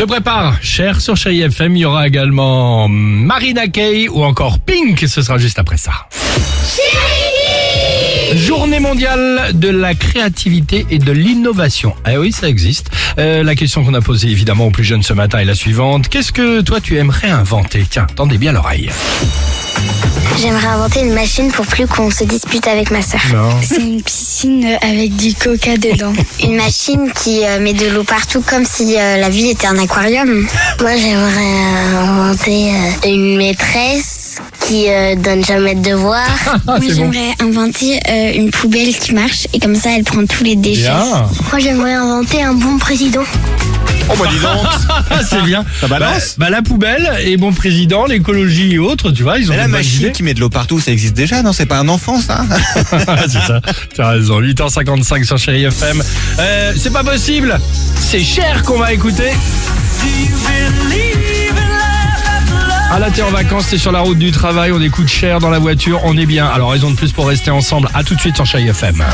Se prépare, cher sur Chéri FM, il y aura également Marina Kaye ou encore Pink, ce sera juste après ça. Journée mondiale de la créativité et de l'innovation. Ah oui, ça existe. Euh, la question qu'on a posée évidemment aux plus jeunes ce matin est la suivante. Qu'est-ce que toi tu aimerais inventer? Tiens, tendez bien l'oreille. J'aimerais inventer une machine pour plus qu'on se dispute avec ma sœur. C'est une piscine avec du coca dedans. Une machine qui euh, met de l'eau partout comme si euh, la vie était un aquarium. Moi j'aimerais euh, inventer euh, une maîtresse qui euh, donne jamais de devoirs. Ah, Moi, bon. j'aimerais inventer euh, une poubelle qui marche et comme ça, elle prend tous les déchets. Bien. Moi j'aimerais inventer un bon président. Oh bah dis donc Ah, c'est bien. Ça balance Bah, bah, la poubelle et bon président, l'écologie et autres, tu vois, ils ont Mais la machine qui met de l'eau partout, ça existe déjà, non? C'est pas un enfant ça? C'est ça, tu as raison. 8h55 sur Chéri FM. Euh, c'est pas possible. C'est cher qu'on va écouter. Ah là t'es en vacances, t'es sur la route du travail, on écoute cher dans la voiture, on est bien. Alors raison de plus pour rester ensemble. À tout de suite sur Chéri FM.